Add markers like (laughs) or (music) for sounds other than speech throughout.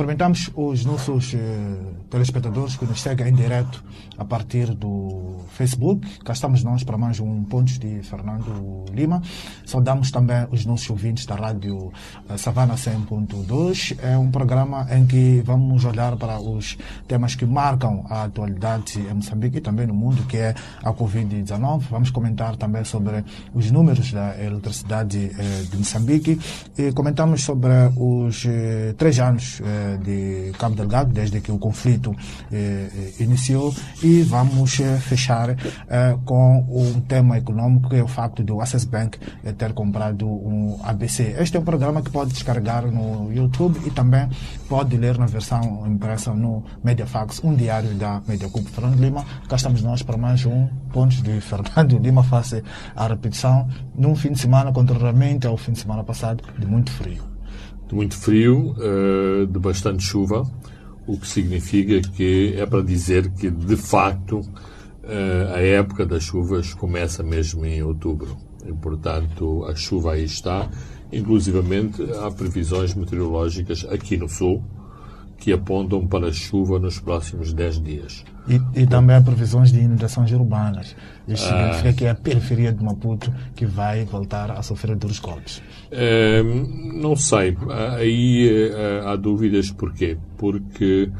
Cumprimentamos os nossos eh, telespectadores que nos seguem em direto a partir do Facebook. Cá estamos nós para mais um Pontos de Fernando Lima. Saudamos também os nossos ouvintes da rádio eh, Savana 100.2. É um programa em que vamos olhar para os temas que marcam a atualidade em Moçambique e também no mundo, que é a Covid-19. Vamos comentar também sobre os números da eletricidade eh, de Moçambique e comentamos sobre os eh, três anos de Cabo Delgado, desde que o conflito eh, iniciou, e vamos eh, fechar eh, com um tema econômico, que é o facto do Access Bank ter comprado um ABC. Este é um programa que pode descarregar no YouTube e também pode ler na versão impressa no Mediafax, um diário da Mediacup Fernando Lima. Cá estamos nós para mais um Pontos de Fernando (laughs) Lima, face à repetição, num fim de semana, contrariamente ao fim de semana passado, de muito frio de muito frio, uh, de bastante chuva, o que significa que é para dizer que, de facto, uh, a época das chuvas começa mesmo em outubro. E, portanto, a chuva aí está. Inclusivamente, há previsões meteorológicas aqui no Sul, que apontam para chuva nos próximos 10 dias. E, e também há previsões de inundações urbanas. Isso ah. significa que é a periferia de Maputo que vai voltar a sofrer duros golpes. É, não sei. Aí é, há dúvidas porquê. Porque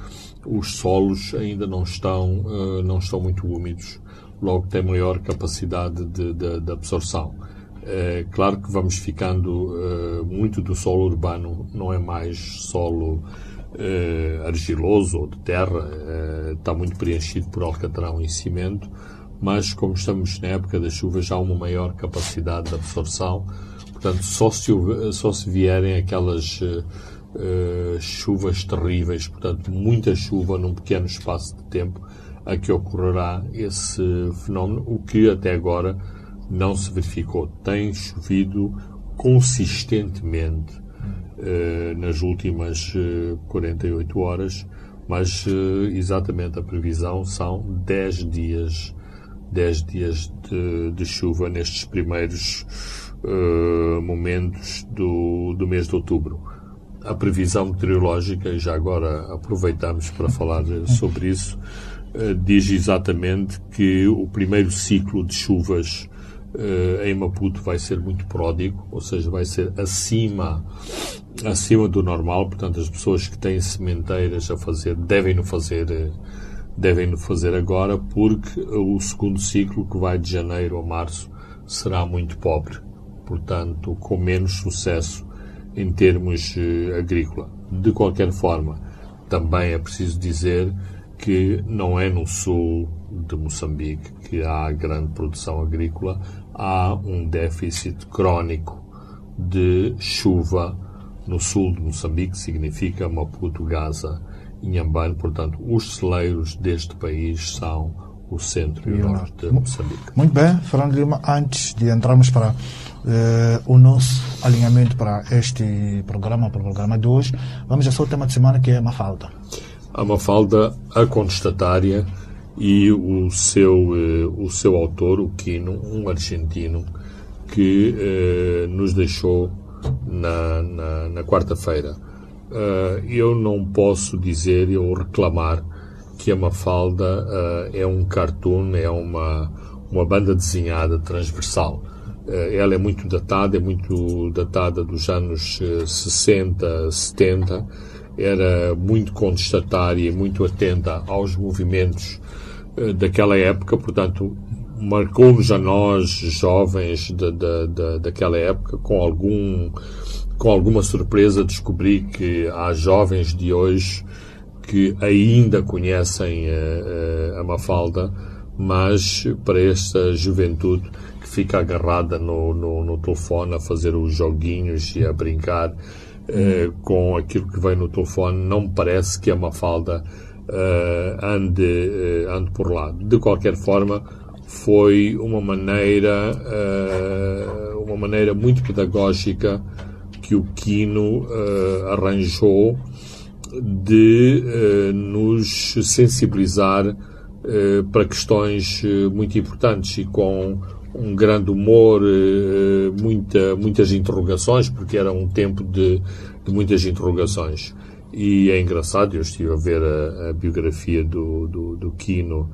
os solos ainda não estão, eh, não estão muito úmidos, logo tem maior capacidade de, de, de absorção. É claro que vamos ficando muito do solo urbano, não é mais solo uh, argiloso ou de terra, uh, está muito preenchido por alcatrão e cimento, mas como estamos na época das chuvas, já há uma maior capacidade de absorção. Portanto, só se, só se vierem aquelas uh, chuvas terríveis, portanto, muita chuva num pequeno espaço de tempo, a que ocorrerá esse fenómeno, o que até agora não se verificou. Tem chovido consistentemente eh, nas últimas 48 eh, horas, mas eh, exatamente a previsão são 10 dias, 10 dias de, de chuva nestes primeiros momentos do, do mês de outubro. A previsão meteorológica, e já agora aproveitamos para falar sobre isso, diz exatamente que o primeiro ciclo de chuvas uh, em Maputo vai ser muito pródigo, ou seja, vai ser acima acima do normal, portanto as pessoas que têm sementeiras a fazer devem no fazer eh, devem no fazer agora porque o segundo ciclo que vai de janeiro a março será muito pobre, portanto com menos sucesso em termos uh, agrícola. De qualquer forma, também é preciso dizer que não é no sul de Moçambique que há grande produção agrícola, há um déficit crónico de chuva no sul de Moçambique, significa Maputo, Gaza e Inhambane. Portanto, os celeiros deste país são o centro e, o norte de Moçambique. Muito bem, Fernando Lima, antes de entrarmos para eh, o nosso alinhamento para este programa, para o programa de hoje, vamos a só o tema de semana que é a Mafalda. A Mafalda, a contestatária e o seu, eh, o seu autor, o Quino, um argentino, que eh, nos deixou na, na, na quarta-feira. Uh, eu não posso dizer ou reclamar que a Mafalda uh, é um cartoon, é uma, uma banda desenhada transversal. Uh, ela é muito datada, é muito datada dos anos 60, 70, era muito contestatária muito atenta aos movimentos daquela época, portanto, marcou-nos a nós, jovens de, de, daquela época, com algum com alguma surpresa descobri que há jovens de hoje que ainda conhecem a, a, a Mafalda, mas para esta juventude que fica agarrada no, no, no telefone a fazer os joguinhos e a brincar eh, com aquilo que vem no telefone, não parece que a Mafalda eh, ande, eh, ande por lá. De qualquer forma, foi uma maneira, uh, uma maneira muito pedagógica que o Quino uh, arranjou de uh, nos sensibilizar para questões muito importantes e com um grande humor, muita, muitas interrogações, porque era um tempo de, de muitas interrogações. E é engraçado, eu estive a ver a, a biografia do, do, do, Kino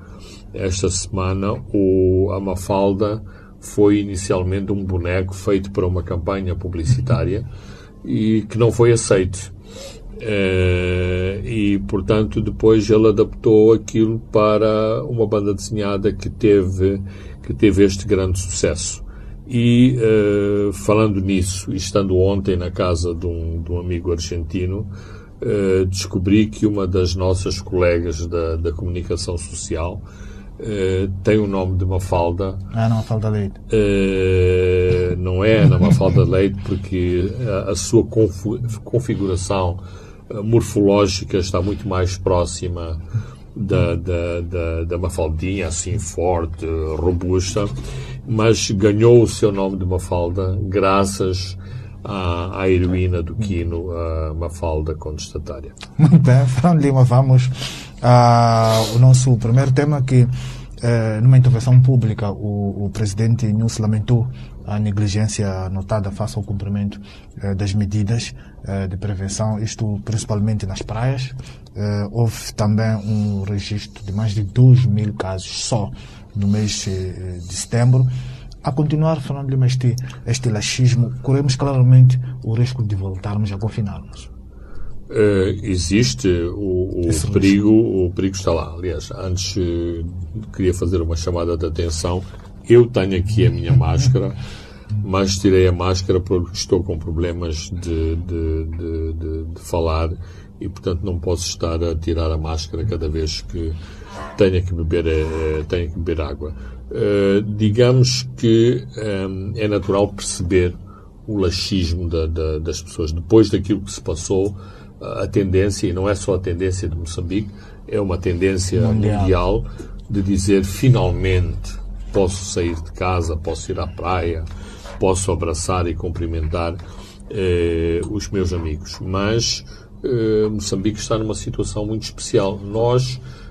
esta semana. O, a Mafalda foi inicialmente um boneco feito para uma campanha publicitária (laughs) e que não foi aceito. Uh, e, portanto, depois ele adaptou aquilo para uma banda desenhada que teve, que teve este grande sucesso. E, uh, falando nisso, estando ontem na casa de um, de um amigo argentino, uh, descobri que uma das nossas colegas da, da comunicação social uh, tem o nome de Mafalda. Ah, não, Mafalda Leite. Uh, não é Ana Mafalda Leite, porque a, a sua configuração morfológica está muito mais próxima da, da, da, da Mafaldinha, assim forte, robusta, mas ganhou o seu nome de Mafalda graças à, à heroína do Quino, a Mafalda Contestatária. (laughs) Muito bem, Fernando Lima, vamos ao nosso primeiro tema que eh, numa intervenção pública, o, o presidente Nunes lamentou a negligência notada face ao cumprimento eh, das medidas eh, de prevenção, isto principalmente nas praias. houve também um registro de mais de 2 mil casos só no mês de setembro a continuar falando de este, este laxismo, corremos claramente o risco de voltarmos a confinar-nos. Uh, existe o, o perigo, o perigo está lá. Aliás, antes uh, queria fazer uma chamada de atenção. Eu tenho aqui a minha máscara, mas tirei a máscara porque estou com problemas de, de, de, de falar e, portanto, não posso estar a tirar a máscara cada vez que tenha que beber, uh, tenha que beber água. Uh, digamos que um, é natural perceber o laxismo da, da, das pessoas. Depois daquilo que se passou, a tendência, e não é só a tendência de Moçambique, é uma tendência mundial, mundial de dizer finalmente posso sair de casa, posso ir à praia, posso abraçar e cumprimentar eh, os meus amigos. Mas eh, Moçambique está numa situação muito especial. Nós eh,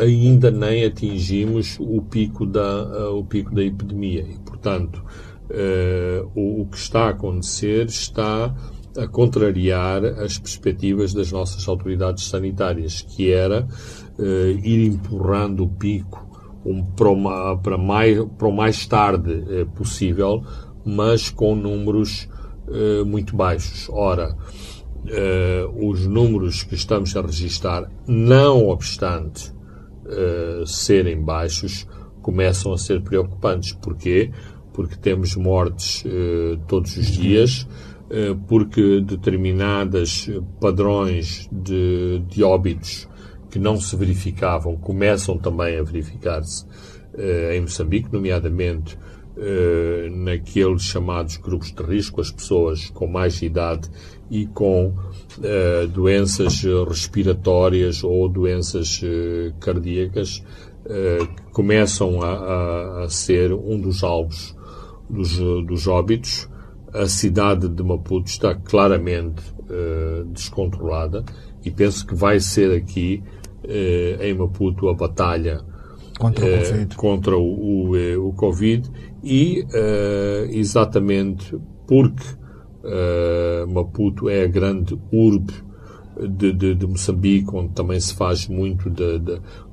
ainda nem atingimos o pico da, uh, o pico da epidemia e, portanto, uh, o, que está a acontecer está a contrariar as perspectivas das nossas autoridades sanitárias, que era ir empurrando o pico para, mais, para o mais tarde possível, mas com números muito baixos. Ora, os números que estamos a registrar, não obstante uh, serem baixos começam a ser preocupantes. Porquê? Porque temos mortes uh, todos os dias, uh, porque determinadas padrões de, de óbitos que não se verificavam começam também a verificar-se em Moçambique, nomeadamente naqueles chamados grupos de risco, as pessoas com mais idade e com uh, doenças respiratórias ou doenças uh, cardíacas uh, que começam a, a, a, ser um dos alvos dos, dos óbitos. A cidade de Maputo está claramente descontrolada e penso que vai ser aqui em Maputo a batalha contra o Covid, contra o, o, o Covid e exatamente porque Uh, Maputo é a grande urbe de, de, de, Moçambique, onde também se faz muito de,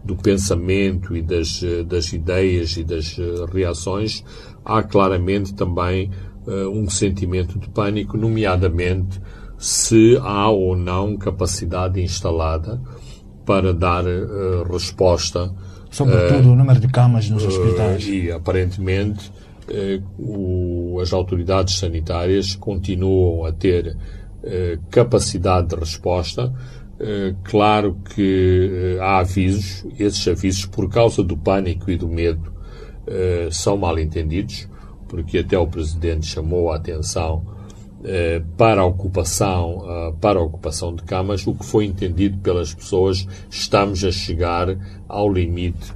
do pensamento e das, das ideias e das eh, reações, há claramente também uh, um sentimento de pânico, nomeadamente se há ou não capacidade instalada para dar uh, resposta. Sobretudo o número de camas nos hospitais. E aparentemente eh, o, as autoridades sanitárias continuam a ter eh, capacidade de resposta. Eh, claro que há avisos, esses avisos, por causa do pânico e do medo, são mal entendidos, porque até o Presidente chamou a atenção para a ocupação, para a ocupação de camas, o que foi entendido pelas pessoas, estamos a chegar ao limite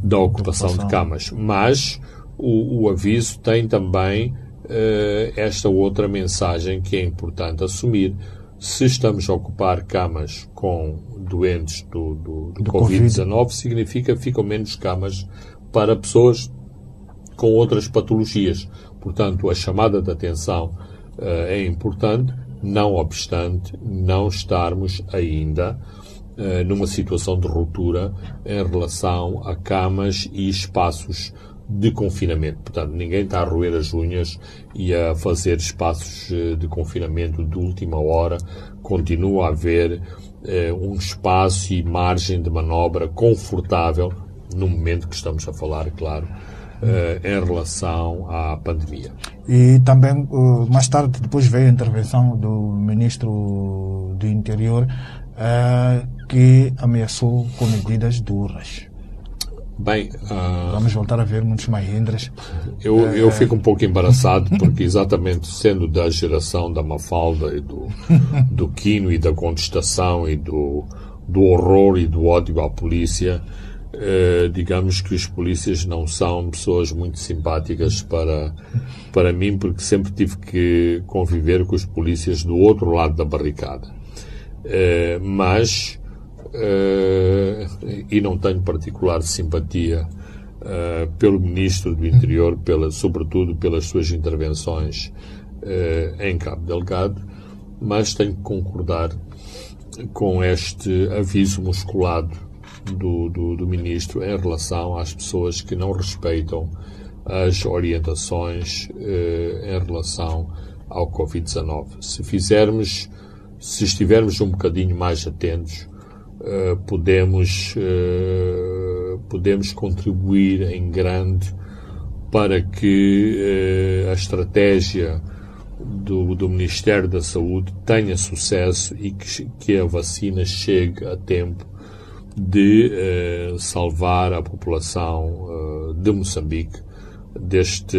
da ocupação, ocupação. de camas. Mas o, o aviso tem também uh, esta outra mensagem que é importante assumir. Se estamos a ocupar camas com doentes do, do, do, do Covid-19, COVID. significa que ficam menos camas para pessoas com outras patologias. Portanto, a chamada de atenção uh, é importante, não obstante não estarmos ainda uh, numa situação de ruptura em relação a camas e espaços de confinamento. Portanto, ninguém está a roer as unhas e a fazer espaços eh, de confinamento de última hora. Continua a haver um espaço e margem de manobra confortável no momento que estamos a falar, claro, uh, em relação à pandemia. E também, uh, mais tarde, depois veio a intervenção do Ministro do Interior, uh, que ameaçou com medidas duras. Bem, uh, vamos voltar a ver muitos Mahindras. Eu, eu fico um pouco embaraçado porque exatamente sendo da geração da Mafalda e do, (laughs) do Quino e da contestação e do, do horror e do ódio à polícia, eh, digamos que os polícias não são pessoas muito simpáticas para, para mim, porque sempre tive que conviver com os polícias do outro lado da barricada. Eh, mas, eh, e não tenho particular simpatia pelo Ministro do Interior, pela, sobretudo pelas suas intervenções em Cabo Delgado, mas tenho que concordar com este aviso musculado do, do, do ministro em relação às pessoas que não respeitam as orientações eh, em relação ao Covid-19. Se fizermos, se estivermos um bocadinho mais atentos, eh, podemos, eh, podemos contribuir em grande para que eh, a estratégia do, do, Ministério da Saúde tenha sucesso e que, que a vacina chegue a tempo de uh, salvar a população uh, de Moçambique deste,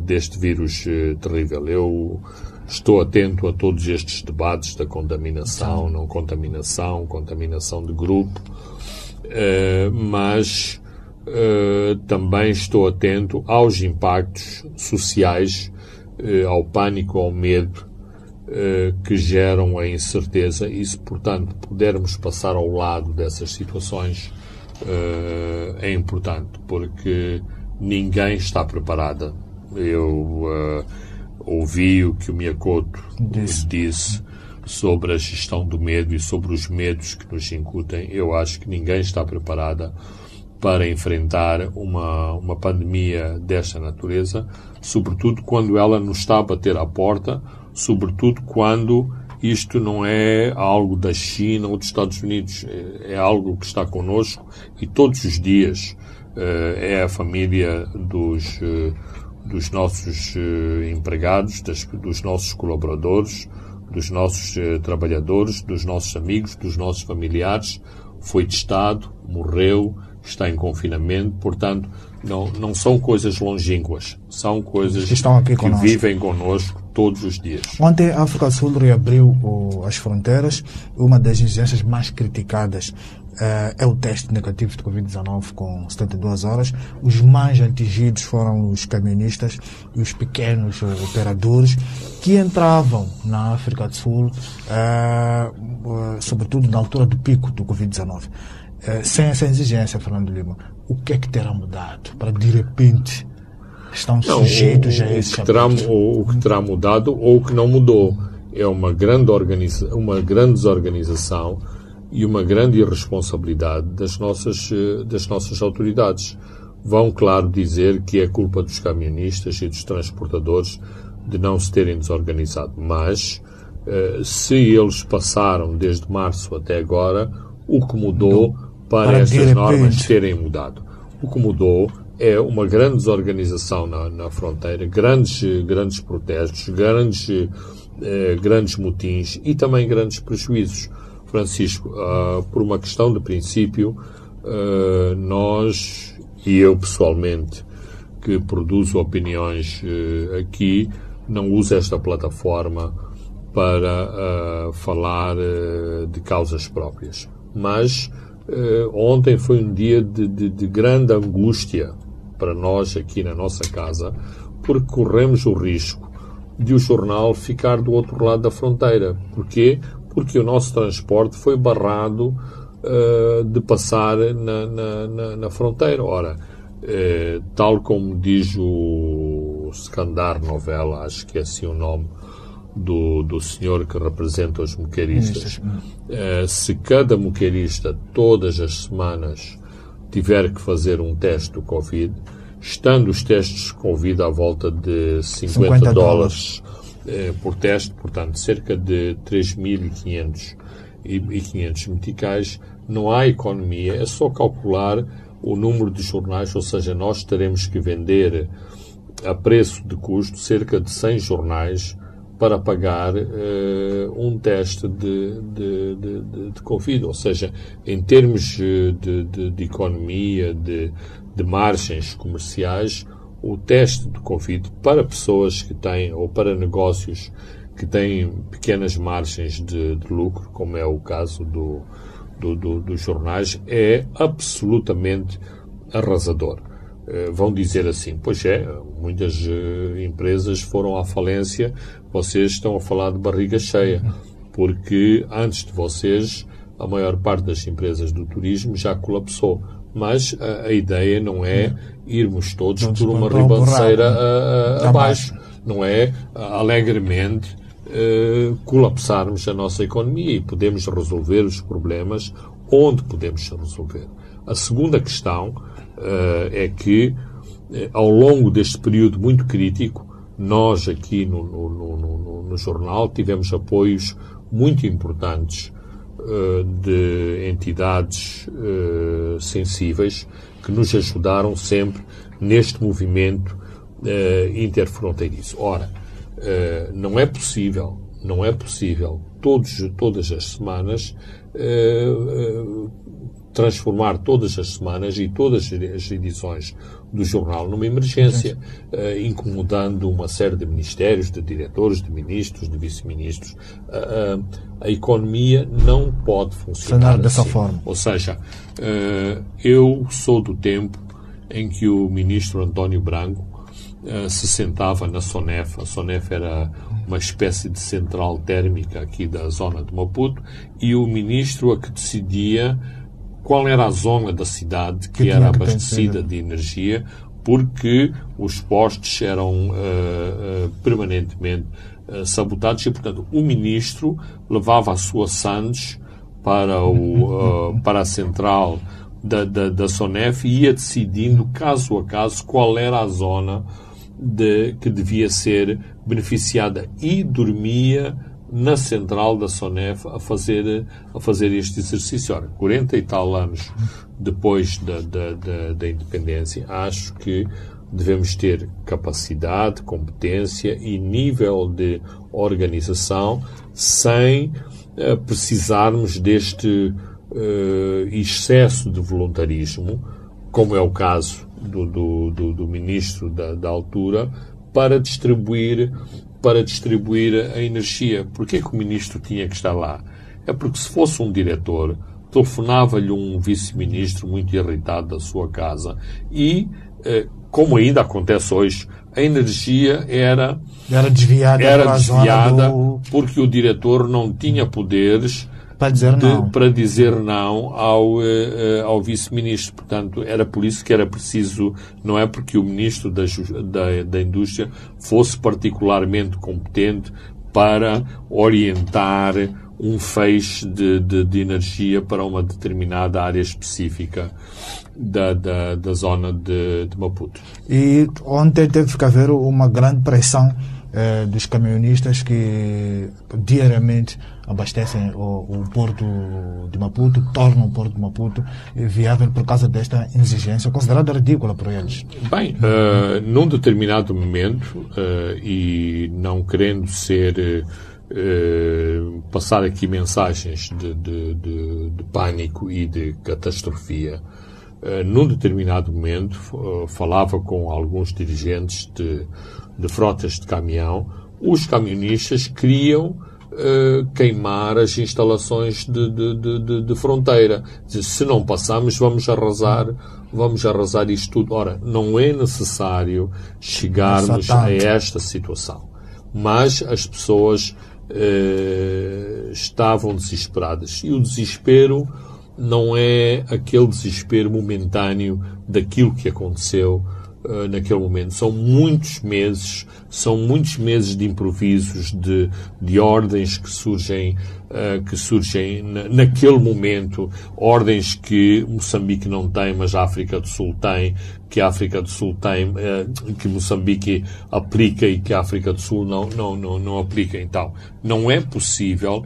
deste vírus uh, terrível. Eu estou atento a todos estes debates da contaminação, não contaminação, contaminação de grupo, mas também estou atento aos impactos sociais, ao pânico, ao medo eh, que geram a incerteza e se, portanto, pudermos passar ao lado dessas situações eh, é importante, porque ninguém está preparada. Eu ouvi o que o Miyakoto disse. disse sobre a gestão do medo e sobre os medos que nos incutem. Eu acho que ninguém está preparada para enfrentar uma, uma pandemia desta natureza, sobretudo quando ela nos está a bater à porta sobretudo quando isto não é algo da China ou dos Estados Unidos, é, é algo que está conosco e todos os dias eh, é a família dos, eh, dos nossos eh, empregados, dos nossos colaboradores, dos nossos trabalhadores, dos nossos amigos, dos nossos familiares. Foi testado, morreu, está em confinamento, portanto, não, não são coisas longínquas, são coisas que, vivem connosco todos os dias. Ontem a África do Sul reabriu as fronteiras. Uma das exigências mais criticadas é o teste negativo de Covid-19 com 72 horas. Os mais atingidos foram os camionistas e os pequenos operadores que entravam na África do Sul, uh, sobretudo na altura do pico do Covid-19. Eh, sem essa exigência, Fernando Lima, o que é que terá mudado para de repente estão não, sujeitos o, a esse o que, terá, o, o, que terá mudado ou o que não mudou é uma grande, organiza, uma grande desorganização e uma grande irresponsabilidade das nossas, eh, das nossas autoridades. Vão, claro, dizer que é culpa dos camionistas e dos transportadores de não se terem desorganizado, mas eh, se eles passaram desde março até agora, o que mudou para, essas normas terem mudado. O que mudou é uma grande desorganização na, na fronteira, grandes, grandes protestos, grandes, eh, grandes motins e também grandes prejuízos. Francisco, uh, por uma questão de princípio, uh, nós e eu pessoalmente, que produzo opiniões uh, aqui, não uso esta plataforma para falar de causas próprias. Mas ontem foi um dia de, de, de grande angústia para nós aqui na nossa casa, porque corremos o risco de o jornal ficar do outro lado da fronteira. Porquê? Porque o nosso transporte foi barrado uh, de passar na, na, na, na fronteira. Ora, uh, tal como diz o Skandar Novela, acho que é assim o nome do, do senhor que representa os moqueiristas, uh, se cada moqueirista todas as semanas tiver que fazer um teste do Covid, estando os testes com vida à volta de 50, 50 dólares eh, por teste, portanto, cerca de 3.500 e 500 meticais, não há economia, é só calcular o número de jornais, ou seja, nós teremos que vender a preço de custo cerca de 100 jornais para pagar uh, um teste de, de, de, de, Covid. Ou seja, em termos eh, de, de, de economia, de, de margens comerciais, o teste de Covid para pessoas que têm, ou para negócios que têm pequenas margens de, de lucro, como é o caso do, do, do, dos jornais, é absolutamente arrasador. Eh, vão dizer assim, pois é, muitas eh, empresas foram à falência, vocês estão a falar de barriga cheia, porque antes de vocês a maior parte das empresas do turismo já colapsou. Mas a, a ideia não é irmos todos por uma ribanceira abaixo, não é alegremente uh, colapsarmos a nossa economia e podemos resolver os problemas onde podemos resolver. A segunda questão uh, é que, uh, ao longo deste período muito crítico, nós aqui no, no, no, no jornal tivemos apoios muito importantes de entidades sensíveis que nos ajudaram sempre neste movimento interfronteiriço. Ora, não é possível, não é possível todos, todas as semanas transformar todas as semanas e todas as edições do jornal numa emergência, uh, incomodando uma série de ministérios, de diretores, de ministros, de vice-ministros. Uh, uh, a economia não pode funcionar assim. dessa forma. Ou seja, eu sou do tempo em que o ministro António Branco se sentava na Sonef. A Sonef era uma espécie de central térmica aqui da zona de Maputo e o ministro a que decidia qual era a zona da cidade que, que era abastecida de energia, porque os postes eram uh, uh, permanentemente uh, sabotados e, portanto, o ministro levava a sua Sandes para, o, (laughs) para a central da, da, da Sonef e ia decidindo, caso a caso, qual era a zona de, que devia ser beneficiada. E dormia na central da Sonef a fazer, a fazer este exercício. Ora, 40 e tal anos depois da, da, da, da independência, acho que devemos ter capacidade, competência e nível de organização sem uh, precisarmos deste uh, excesso de voluntarismo, como é o caso do, do, do, do ministro da, da altura, para distribuir para distribuir a energia. Porquê que o ministro tinha que estar lá? É porque se fosse um diretor, telefonava-lhe um vice-ministro muito irritado da sua casa e, eh, como ainda acontece hoje, a energia era era desviada, era desviada do... porque o diretor não tinha poderes para dizer de, não, para dizer não ao, uh, ao vice-ministro. Portanto, era por isso que era preciso, não é porque o ministro da, da, da Indústria fosse particularmente competente para orientar um feixe de, de, de, energia para uma determinada área específica da, da, da zona de, de Maputo. E ontem teve que haver uma grande pressão eh, dos camionistas que diariamente abastecem o, o, porto de Maputo, tornam o porto de Maputo viável por causa desta exigência considerada ridícula por eles. Bem, uh, num determinado momento, uh, e não querendo ser uh, passar aqui mensagens de, de, de, de, pânico e de catastrofia, uh, num determinado momento falava com alguns dirigentes de de frotas de caminhão, os camionistas queriam uh, queimar as instalações de, de, de, de fronteira. Se não passarmos, vamos arrasar, vamos arrasar isto tudo. Ora, não é necessário chegarmos a esta situação. mas as pessoas estavam desesperadas. E o desespero não é aquele desespero momentâneo daquilo que aconteceu uh, naquele momento. São muitos meses, são muitos meses de improvisos, de, de ordens que surgem, uh, que surgem na, naquele momento, ordens que Moçambique não tem, mas a África do Sul tem, que a África do Sul tem, uh, que Moçambique aplica e que a África do Sul não, não, não, não aplica. Então, não é possível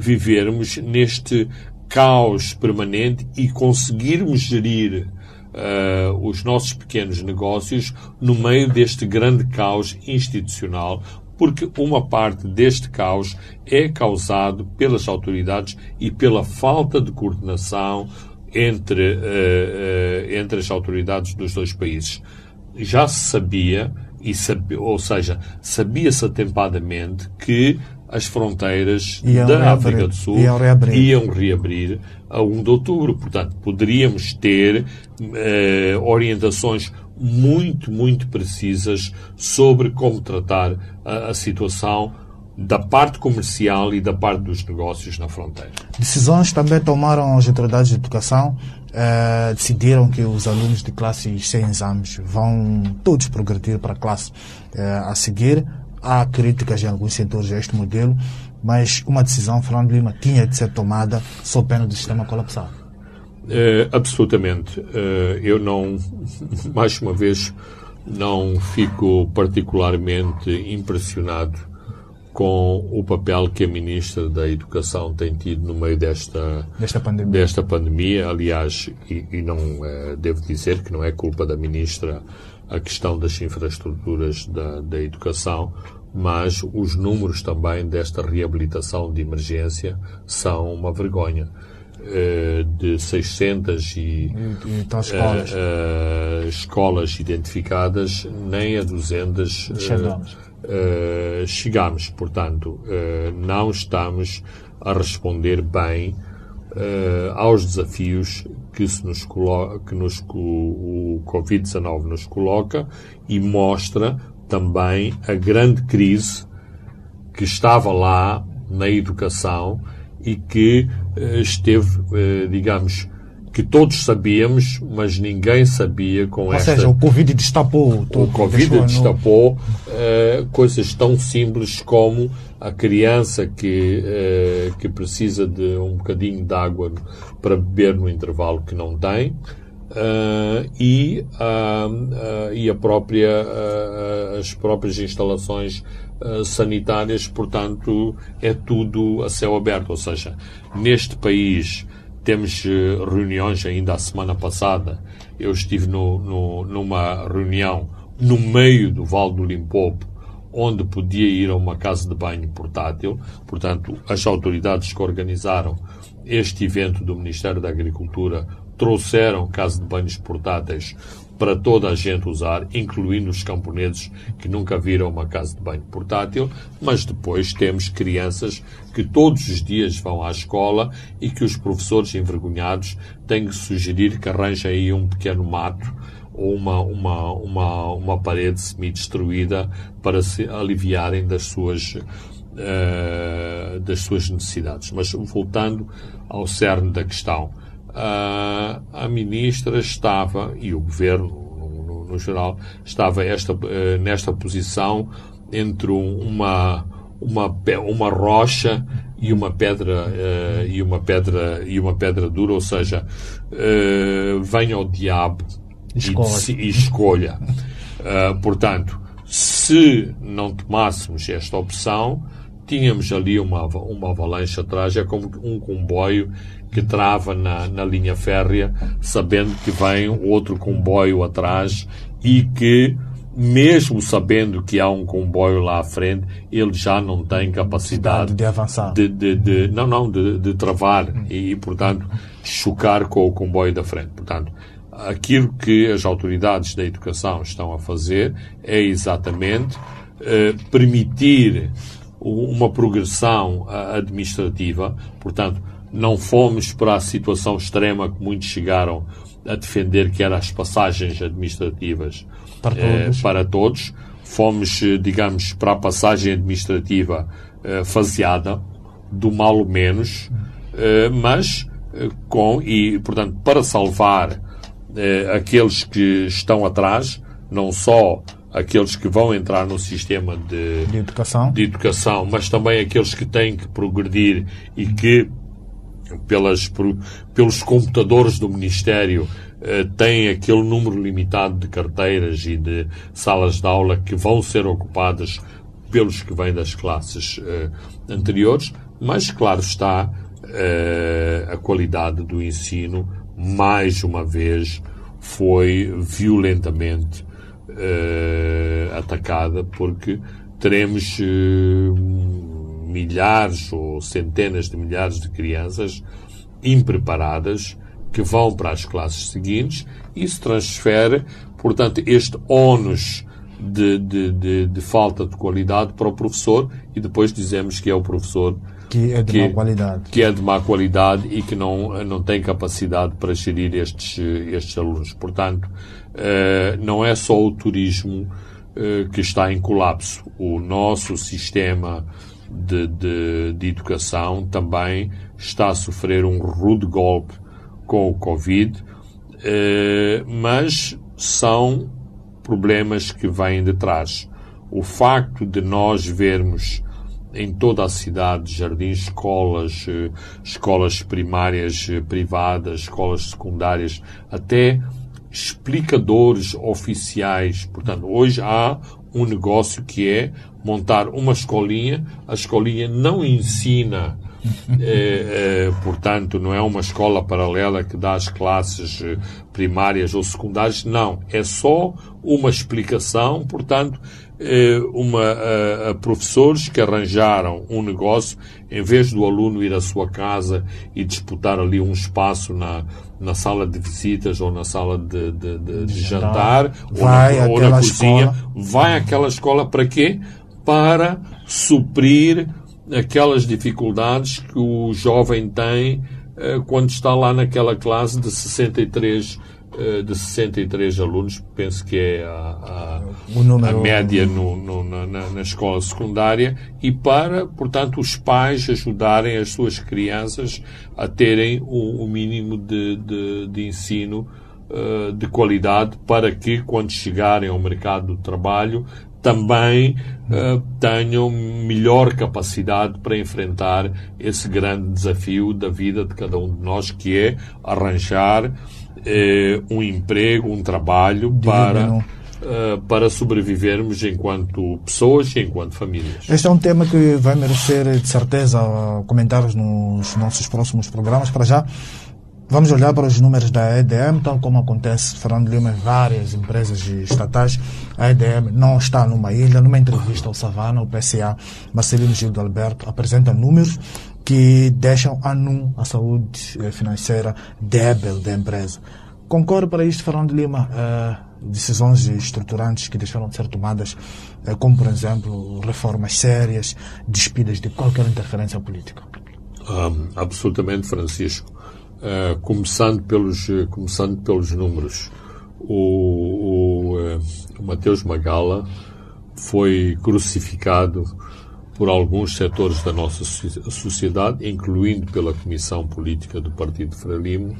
vivermos neste caos permanente e conseguirmos gerir uh, os nossos pequenos negócios no meio deste grande caos institucional, porque uma parte deste caos é causado pelas autoridades e pela falta de coordenação entre, uh, uh, entre as autoridades dos dois países. Já se sabia, e sabia, ou seja, sabia-se atempadamente que as fronteiras iam da reabrir, África do Sul iam reabrir. iam reabrir a 1 de outubro. Portanto, poderíamos ter eh, orientações muito, muito precisas sobre como tratar a, a situação da parte comercial e da parte dos negócios na fronteira. Decisões também tomaram as autoridades de educação, eh, decidiram que os alunos de classes sem exames vão todos progredir para a classe eh, a seguir há críticas em alguns setores a este modelo, mas uma decisão, Fernando Lima, tinha de ser tomada sob pena do sistema colapsar. É, absolutamente. É, eu não, (laughs) mais uma vez, não fico particularmente impressionado com o papel que a Ministra da Educação tem tido no meio desta, desta, pandemia. desta pandemia. Aliás, e, e não é, devo dizer que não é culpa da Ministra a questão das infraestruturas da, da educação, mas os números também desta reabilitação de emergência são uma vergonha. Uh, de 600 e, então, escolas. Uh, uh, escolas identificadas, nem a 200 chegamos. Portanto, não estamos a responder bem aos desafios que, se nos coloca, que nos, o, o Covid-19 nos coloca e mostra também a grande crise que estava lá na educação e que eh, esteve, eh, digamos, que todos sabíamos, mas ninguém sabia com Ou esta... Ou seja, o Covid destapou... O Covid destapou uh, coisas tão simples como a criança que, uh, que precisa de um bocadinho de água para beber no intervalo que não tem, Uh, e, uh, uh, e a própria, as próprias instalações sanitárias, portanto, é tudo a céu aberto. Ou seja, neste país temos reuniões ainda a semana passada. Eu estive no, no, numa reunião no meio do Vale do Limpopo, onde podia ir a uma casa de banho portátil. Portanto, as autoridades que organizaram este evento do Ministério da Agricultura trouxeram casa de banhos portáteis para toda a gente usar, incluindo os camponeses que nunca viram uma casa de banho portátil, mas depois temos crianças que todos os dias vão à escola e que os professores envergonhados têm que sugerir que arranjem aí um pequeno mato ou uma, uma, uma, uma parede semi-destruída para se aliviarem das suas, uh, das suas necessidades. Mas voltando ao cerne da questão, a, a ministra estava, e o governo, no, no geral, estava esta, uh, nesta posição entre uma, uma, uma rocha e uma pedra uh, e uma pedra e uma pedra dura, ou seja, uh, venha ao diabo. E, e escolha. Uh, portanto, se não tomássemos esta opção, tínhamos ali uma, uma avalanche atrás, é como um comboio que trava na, na linha férrea, sabendo que vem outro comboio atrás e que, mesmo sabendo que há um comboio lá à frente, ele já não tem capacidade de avançar. De, de, de não, não, de, de travar e, portanto, chocar com o comboio da frente. Portanto, aquilo que as autoridades da educação estão a fazer é exatamente eh, permitir uma progressão administrativa, portanto, não fomos para a situação extrema que muitos chegaram a defender, que eram as passagens administrativas para todos. para todos. Fomos, digamos, para a passagem administrativa faseada, do mal o menos, mas com, e, portanto, para salvar aqueles que estão atrás, não só aqueles que vão entrar no sistema de, de, educação. de educação, mas também aqueles que têm que progredir e que, pelas, pelos computadores do Ministério, eh, têm aquele número limitado de carteiras e de salas de aula que vão ser ocupadas pelos que vêm das classes eh, anteriores, mas, claro está, eh, a qualidade do ensino, mais uma vez, foi violentamente uh, atacada porque teremos uh, milhares ou centenas de milhares de crianças impreparadas que vão para as classes seguintes e se transfere, portanto, este ónus de, de, de, de, falta de qualidade para o professor e depois dizemos que é o professor que é de que, má qualidade. Que é de má qualidade e que não, não tem capacidade para gerir estes, estes alunos. Portanto, eh, não é só o turismo eh, que está em colapso. O nosso sistema de, de, de educação também está a sofrer um rude golpe com o Covid, eh, mas são problemas que vêm de trás. O facto de nós vermos em toda a cidade, jardins, escolas, eh, escolas primárias eh, privadas, escolas secundárias, até explicadores oficiais. Portanto, hoje há um negócio que é montar uma escolinha. A escolinha não ensina, eh, portanto, não é uma escola paralela que dá as classes primárias ou secundárias. Não, é só uma explicação. Portanto, eh, uma, a, a, professores que arranjaram um negócio, em vez do aluno ir à sua casa e disputar ali um espaço na, na sala de visitas ou na sala de, de, de, de jantar, vai ou na, ou na cozinha, escola. vai àquela escola para quê? Para suprir aquelas dificuldades que o jovem tem eh, quando está lá naquela classe de 63 eh, de 63 alunos, penso que é a, a, número... a média no, no, na, na, escola secundária, e para, portanto, os pais ajudarem as suas crianças a terem o, o mínimo de, de, de ensino uh, de qualidade para que, quando chegarem ao mercado do trabalho, também uh, tenham melhor capacidade para enfrentar esse grande desafio da vida de cada um de nós, que é arranjar eh, um emprego, um trabalho para, uh, para sobrevivermos enquanto pessoas e enquanto famílias. Este é um tema que vai merecer, de certeza, comentários nos nossos próximos programas. Para já, vamos olhar para os números da EDM, tal como acontece, Fernando Lima, em várias empresas estatais. A EDM não está numa ilha. Numa entrevista ao Savana, o PCA, Marcelino Gil do Alberto, apresenta números que deixam a NUM, a saúde eh, financeira débil da empresa. Concordo para isto, Fernando Lima, uh, decisões estruturantes que deixaram de ser tomadas, uh, como, por exemplo, reformas sérias, despidas de qualquer interferência política? Um, absolutamente, Francisco. Uh, começando, pelos, começando pelos números. O, o, o Mateus Magala foi crucificado por alguns setores da nossa sociedade, incluindo pela Comissão Política do Partido Frelimo,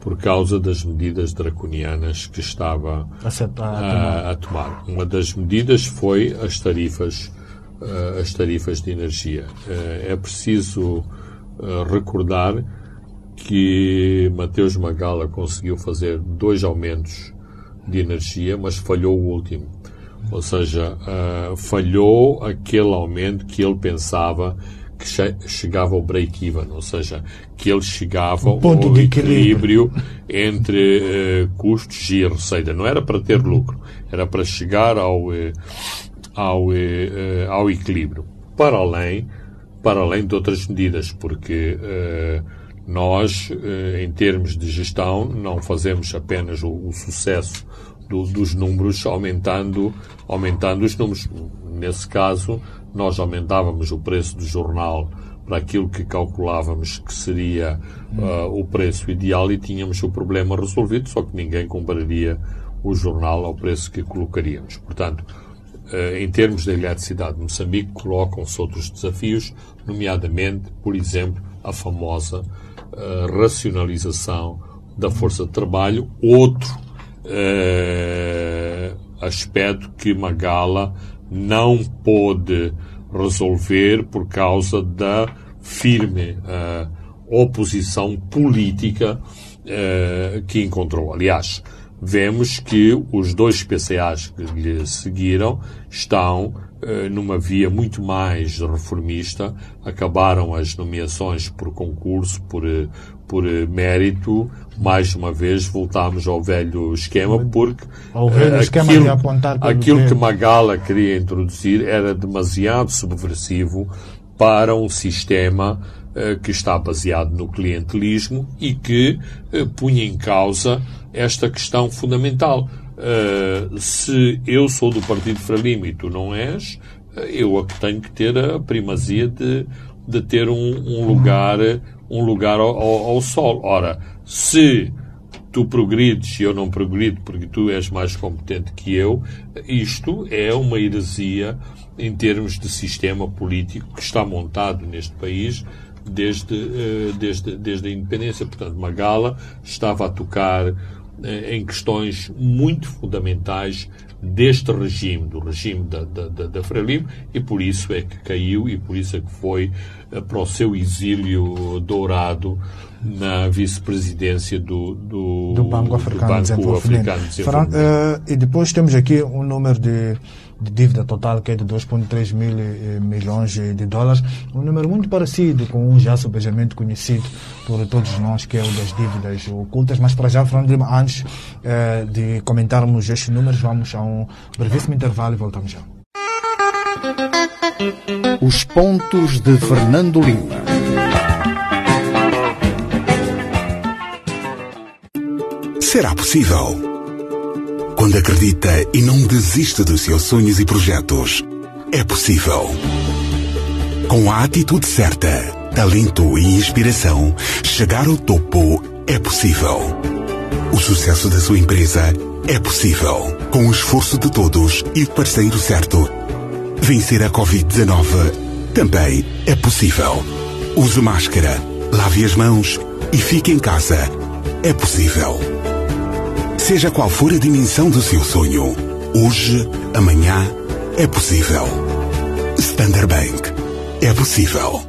por causa das medidas draconianas que estava a, a, a, tomar. Uma das medidas foi as tarifas, uh, as tarifas de energia. Uh, é preciso uh, recordar que Mateus Magala conseguiu fazer dois aumentos de energia, mas falhou o último ou seja, uh, falhou aquele aumento que ele pensava que che chegava ao break-even, ou seja, que ele chegava um ao equilíbrio, equilíbrio entre uh, custos e receita. Não era para ter lucro, era para chegar ao, uh, ao, ao equilíbrio. Para além, para além de outras medidas, porque nós, em termos de gestão, não fazemos apenas o, o sucesso do, dos números aumentando, aumentando os números. Nesse caso, nós aumentávamos o preço do jornal para aquilo que calculávamos que seria uh, o preço ideal e tínhamos o problema resolvido, só que ninguém compraria o jornal ao preço que colocaríamos. Portanto, eh, em termos de eletricidade de Moçambique, colocam-se outros desafios, nomeadamente, por exemplo, a famosa uh, racionalização da força de trabalho, outro uh, aspecto que Magala não pôde resolver por causa da firme uh, oposição política que encontrou. Aliás, vemos que os dois PCAs que lhe seguiram estão numa via muito mais reformista, acabaram as nomeações por concurso, por, uh, por uh, mérito, mais uma vez voltamos ao velho esquema, porque velho esquema aquilo, aquilo que Magala queria introduzir era demasiado subversivo para um sistema que está baseado no clientelismo e que punha em causa esta questão fundamental. Uh, se eu sou do Partido Frelimo e tu não és, eu é que tenho que ter a primazia de, de ter um, um lugar, um lugar ao, ao, sol. Ora, se tu progrides e eu não progrido porque tu és mais competente que eu, isto é uma heresia em termos de sistema político que está montado neste país desde, uh, desde, desde a independência. Portanto, Magala estava a tocar em questões muito fundamentais deste regime, do regime da, da, da, da Frelimo, e por isso é que caiu e por isso é que foi eh, para o seu exílio dourado na vice-presidência do, do, do, Banco Africano de Desenvolvimento. Uh, e depois temos aqui um número de de dívida total, que é de 2,3 mil eh, milhões de dólares, um número muito parecido com um já subejamente conhecido por todos nós, que é o das dívidas ocultas. Mas para já, Fernando antes eh, de comentarmos estes números, vamos a um brevíssimo intervalo e voltamos já. Os pontos de Fernando Lima. Será possível? Quando acredita e não desiste dos seus sonhos e projetos, é possível. Com a atitude certa, talento e inspiração, chegar ao topo é possível. O sucesso da sua empresa é possível. Com o esforço de todos e o parceiro certo. Vencer a Covid-19 também é possível. Use máscara, lave as mãos e fique em casa. É possível. Seja qual for a dimensão do seu sonho, hoje, amanhã, é possível. Standard Bank. É possível.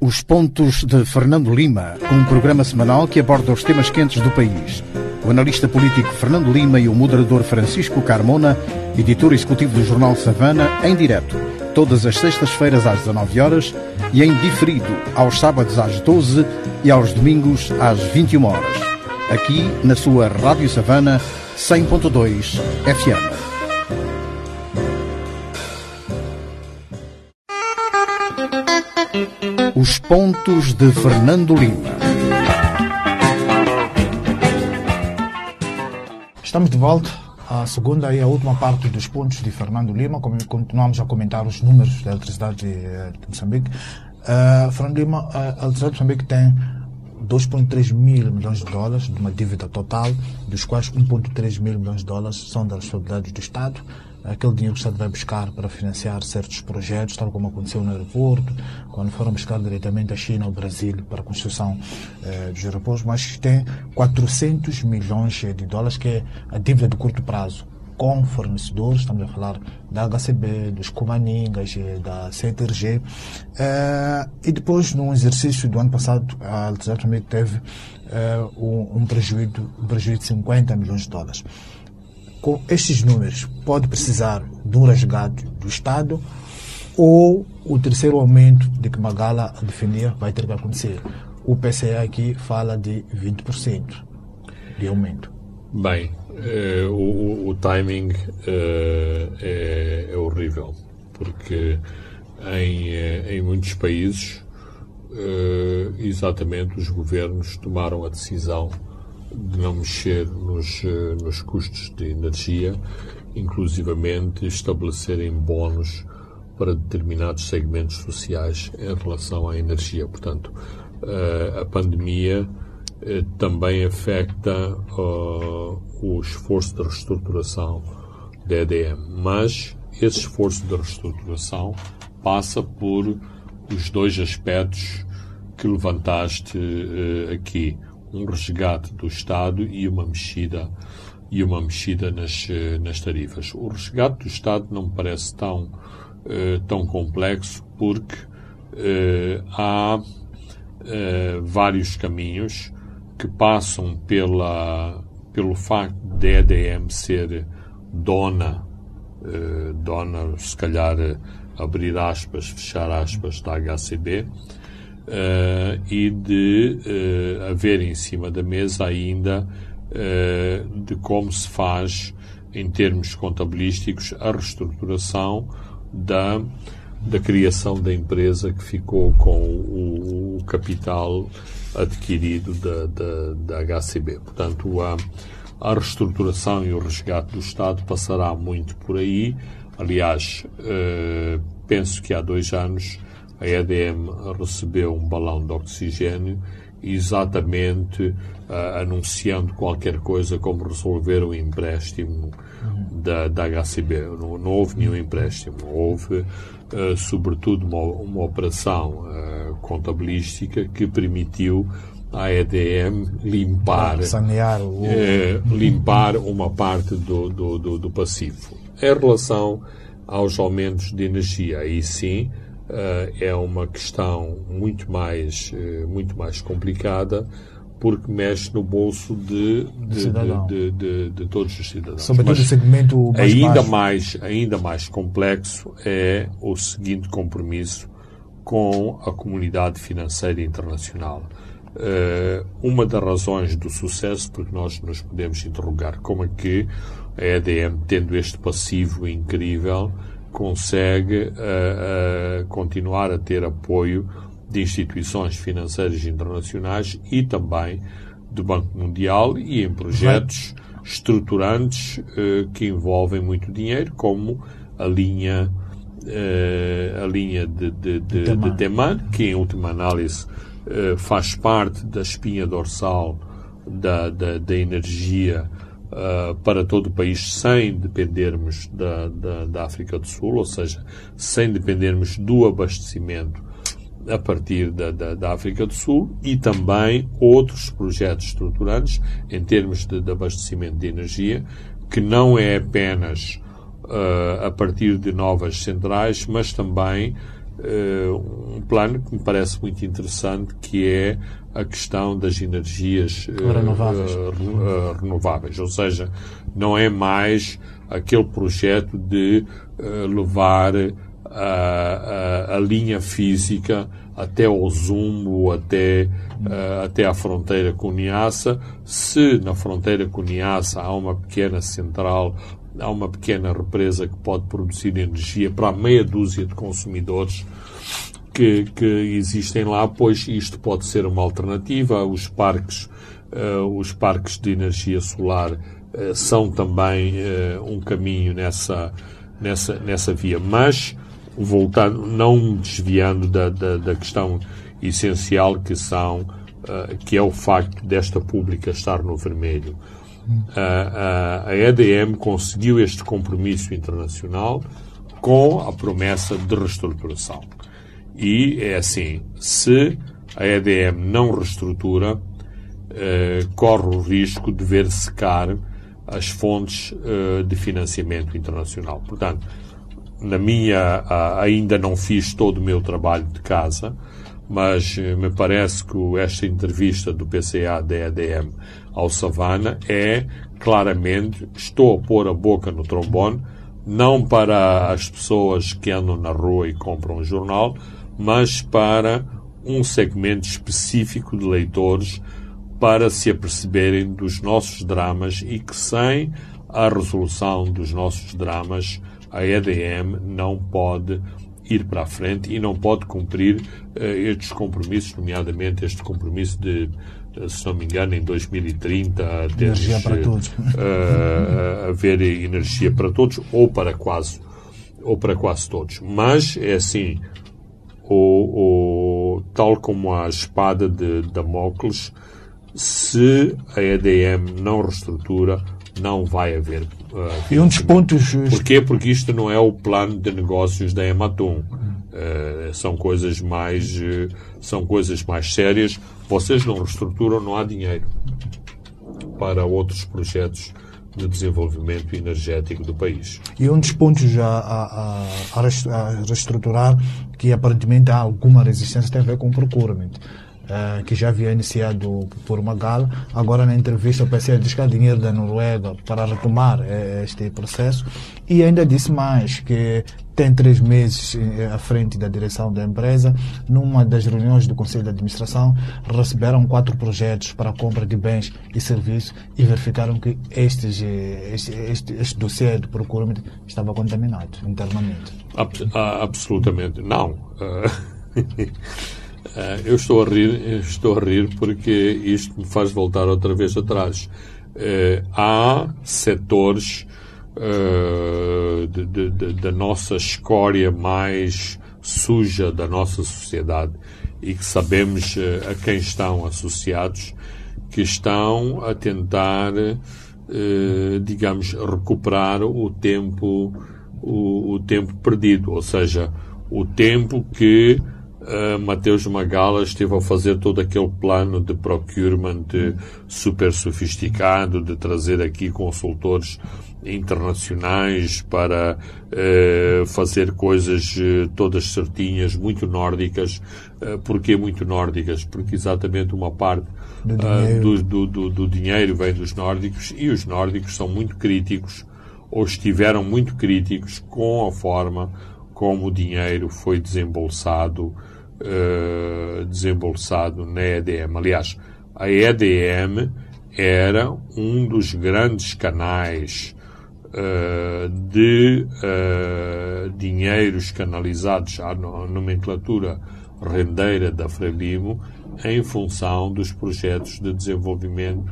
Os Pontos de Fernando Lima, um programa semanal que aborda os temas quentes do país. O analista político Fernando Lima e o moderador Francisco Carmona, editor executivo do jornal Savana, em direto, todas as sextas-feiras às 19 horas e em diferido aos sábados às 12 e aos domingos às 21 horas aqui na sua Rádio Savana 100.2 FM. Os pontos de Fernando Lima. Estamos de volta à segunda e à última parte dos pontos de Fernando Lima. Continuamos a comentar os números da eletricidade de Moçambique. Uh, Fernando Lima, a eletricidade de Moçambique tem 2,3 mil milhões de dólares de uma dívida total, dos quais 1,3 mil milhões de dólares são das responsabilidade do Estado. Aquele dinheiro que o Estado vai buscar para financiar certos projetos, tal como aconteceu no aeroporto, quando foram buscar diretamente a China ou Brasil para a construção eh, dos aeroportos, mas tem 400 milhões de dólares, que é a dívida de curto prazo com fornecedores, estamos a falar da HCB, dos Comaningas, da CTRG. Uh, e depois, num exercício do ano passado, a Altezar também teve uh, um, prejuízo, um prejuízo de 50 milhões de dólares. Com estes números, pode precisar de um resgate do Estado ou o terceiro aumento de que Magala defendia vai ter que acontecer. O PCA aqui fala de 20% de aumento. Bem, é, o, o, timing é, é, é, horrível, porque em, em muitos países, exatamente, os governos tomaram a decisão de não mexer nos, nos custos de energia, inclusivamente estabelecerem bónus para determinados segmentos sociais em relação à energia. Portanto, a pandemia também afeta o esforço de reestruturação da EDM, mas esse esforço de reestruturação passa por os dois aspectos que levantaste uh, aqui, um resgate do Estado e uma mexida e uma mexida nas, uh, nas tarifas. O resgate do Estado não me parece tão uh, tão complexo porque há vários caminhos que passam pela pelo facto de a EDM ser dona dona se calhar abrir aspas, fechar aspas da HCB, uh, e de uh, haver em cima da mesa ainda uh, de como se faz, em termos contabilísticos, a reestruturação da, da criação da empresa que ficou com o, o capital adquirido da, da, da HCB. Portanto, a, a reestruturação e o resgate do Estado passará muito por aí. Aliás, penso que há dois anos a EDM recebeu um balão de oxigênio exatamente uh, anunciando qualquer coisa como resolver o empréstimo da, da HCB. Não, não, houve nenhum empréstimo. Houve, uh, sobretudo, uma, uma operação uh, contabilística que permitiu à EDM limpar, Sanear o... limpar uma parte do, do, do, do passivo. Em relação aos aumentos de energia, aí sim, é uma questão muito mais, muito mais complicada porque mexe no bolso de, de, de, de, de todos os cidadãos. Sobretudo o segmento mais ainda baixo. mais Ainda mais complexo é o seguinte compromisso com a comunidade financeira internacional. Uh, uma das razões do sucesso, porque nós nos podemos interrogar como é que a EDM, tendo este passivo incrível, consegue uh, uh, continuar a ter apoio de instituições financeiras internacionais e também do Banco Mundial e em projetos estruturantes uh, que envolvem muito dinheiro, como a linha a linha de, de, de, de Teman, que em última análise faz parte da espinha dorsal da, da, da energia uh, para todo o país sem dependermos da, da, da, África do Sul, ou seja, sem dependermos do abastecimento a partir da, da, da África do Sul e também outros projetos estruturantes em termos de, de abastecimento de energia, que não é apenas uh, a partir de novas centrais, mas também uh, um plano que me parece muito interessante, que é a questão das energias uh, renováveis. Renováveis. Ou seja, não é mais aquele projeto de levar a, a, a, linha física até ao Zumbo, até, até à fronteira com Niassa. Se na fronteira com Niassa há uma pequena central há uma pequena represa que pode produzir energia para meia dúzia de consumidores que, que existem lá, pois isto pode ser uma alternativa. Os parques, uh, os parques de energia solar uh, são também uh, um caminho nessa, nessa, nessa via. Mas, voltando, não desviando da, da, da questão essencial que são, que é o facto desta pública estar no vermelho a, a, EDM conseguiu este compromisso internacional com a promessa de reestruturação. E é assim, se a EDM não reestrutura, corre o risco de ver secar as fontes de financiamento internacional. Portanto, na minha, ainda não fiz todo o meu trabalho de casa, mas eh, me parece que esta entrevista do PCA da EDM ao Savana é claramente estou a pôr a boca no trombone, não para as pessoas que andam na rua e compram um jornal, mas para um segmento específico de leitores para se aperceberem dos nossos dramas e que sem a resolução dos nossos dramas a EDM não pode ir para a frente e não pode cumprir uh, estes compromissos, nomeadamente este compromisso de se não me engano, em 2030 energia para todos. Uh, haver energia para todos ou para quase ou para quase todos. Mas é assim, o tal como a espada de Damocles, se a EDM não reestrutura, não vai haver. E um dos pontos. Porquê? Porque isto não é o plano de negócios da Ematum. Uh, são coisas mais uh, são coisas mais sérias. Vocês não reestruturam, não há dinheiro para outros projetos de desenvolvimento energético do país. E um dos pontos a, a, a, a reestruturar, que aparentemente há alguma resistência, tem a ver com o procurement. Uh, que já havia iniciado por uma gala. Agora, na entrevista, o PCE diz que há dinheiro da Noruega para retomar uh, este processo e ainda disse mais que tem três meses uh, à frente da direção da empresa. Numa das reuniões do Conselho de Administração, receberam quatro projetos para a compra de bens e serviços e verificaram que estes, este, este, este dossiê de procurement estava contaminado internamente. absolutamente não. Uh, (laughs) eu estou a rir, estou a rir porque isto me faz voltar outra vez atrás. Uh, há setores da nossa escória mais suja da nossa sociedade e que sabemos a quem estão associados, que estão a tentar, digamos, recuperar o tempo, o tempo perdido, ou seja, o tempo que uh, Mateus Magala esteve a fazer todo aquele plano de procurement super sofisticado, de trazer aqui consultores internacionais para uh, fazer coisas uh, todas certinhas, muito nórdicas. Uh, porquê muito nórdicas? Porque exatamente uma parte do dinheiro. Do, do, do, dinheiro vem dos nórdicos e os nórdicos são muito críticos ou estiveram muito críticos com a forma como o dinheiro foi desembolsado uh, desembolsado na EDM. Aliás, a EDM era um dos grandes canais uh, de uh, dinheiros canalizados à nomenclatura rendeira da Frelimo em função dos projetos de desenvolvimento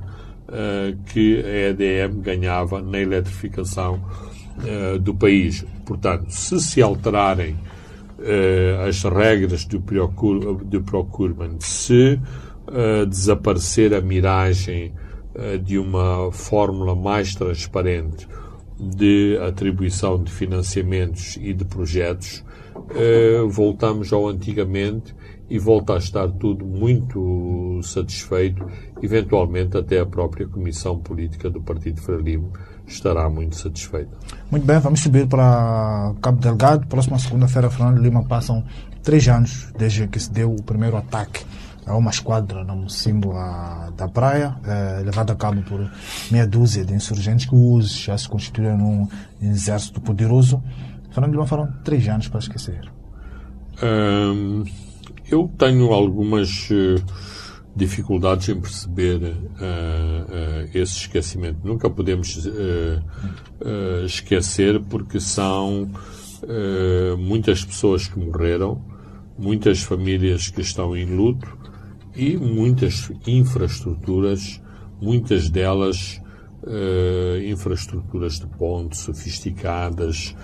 uh, que a EDM ganhava na eletrificação do país. Portanto, se se alterarem uh, as regras do, procure, procurement, se uh, desaparecer a miragem uh, de uma fórmula mais transparente de atribuição de financiamentos e de projetos, voltamos ao antigamente e volta a estar tudo muito satisfeito, eventualmente até a própria Comissão Política do Partido Frelimo estará muito satisfeita. Muito bem, vamos subir para Cabo Delgado. Próxima segunda-feira, Fernando Lima, passam três anos desde que se deu o primeiro ataque a uma esquadra no símbolo da praia, eh, levada a cabo por meia dúzia de insurgentes que hoje já se constituíram num exército poderoso. Fernando Lima, foram três anos para esquecer. Hum, eu tenho algumas uh, dificuldades em perceber uh, uh, esse esquecimento. Nunca podemos esquecer porque são muitas pessoas que morreram, muitas famílias que estão em luto e muitas infraestruturas, muitas delas infraestruturas de ponte sofisticadas,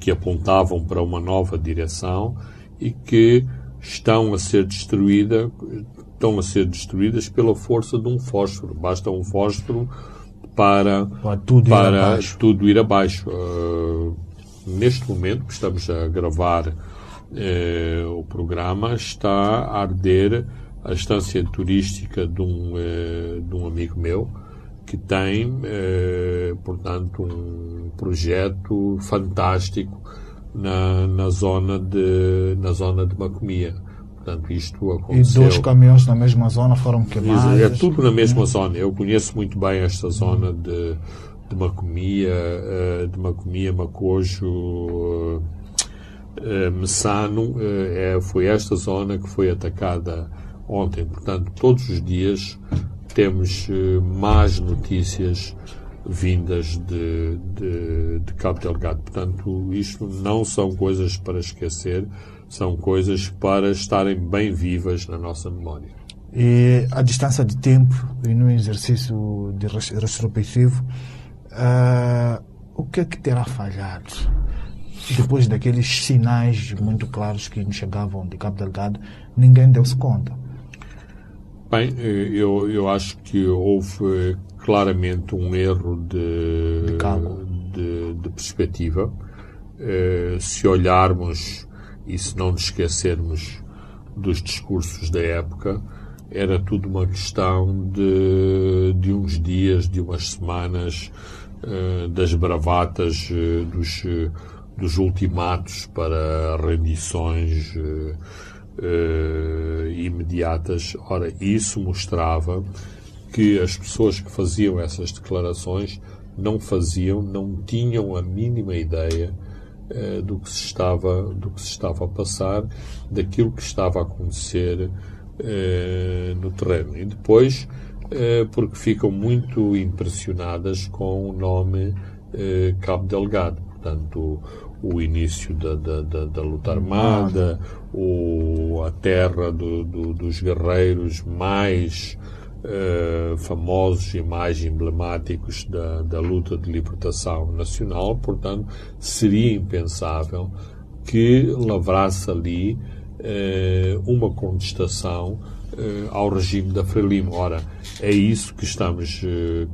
que apontavam para uma nova direção e que estão a ser destruídas estão a ser destruídas pela força de um fósforo. Basta um fósforo para, para tudo para ir abaixo. Tudo ir abaixo. Uh, neste momento que estamos a gravar uh, o programa, está a arder a estância turística de um, uh, de um amigo meu que tem, portanto, um projeto fantástico na, na, zona de, na zona de Macomia. Portanto, isto aconteceu. E dois caminhões na mesma zona foram queimados? É tudo na mesma zona. Eu conheço muito bem esta zona de, de Macomia, eh, de Macomia, Macojo, eh, Messano. Eh, é, foi esta zona que foi atacada ontem. Portanto, todos os dias temos más notícias vindas de, de, de Cabo Delgado. Portanto, isto não são coisas para esquecer, são coisas para estarem bem vivas na nossa memória. E a distância de tempo e no exercício de retrospectivo, uh, o que é que terá falhado? Depois daqueles sinais muito claros que nos chegavam de Cabo Delgado, ninguém deu-se conta. Bem, eu, eu acho que houve claramente um erro de, de, de, de perspectiva. Uh, se olharmos e se não nos esquecermos dos discursos da época, era tudo uma questão de, de uns dias, de umas semanas, uh, das bravatas, uh, dos, dos ultimatos para rendições imediatas. Ora, isso mostrava que as pessoas que faziam essas declarações não faziam, não tinham a mínima ideia eh, do que se estava do que se estava a passar, daquilo que estava a acontecer eh, no terreno. E depois, eh, porque ficam muito impressionadas com o nome Cabo Delgado, portanto o, o início da, da, da, da, luta armada, o, a terra do, do, dos guerreiros mais uh, famosos e mais emblemáticos da, da luta de libertação nacional, portanto, seria impensável que lavrasse ali uh, uma contestação uh, ao regime da Frelimo. Ora, é isso que estamos,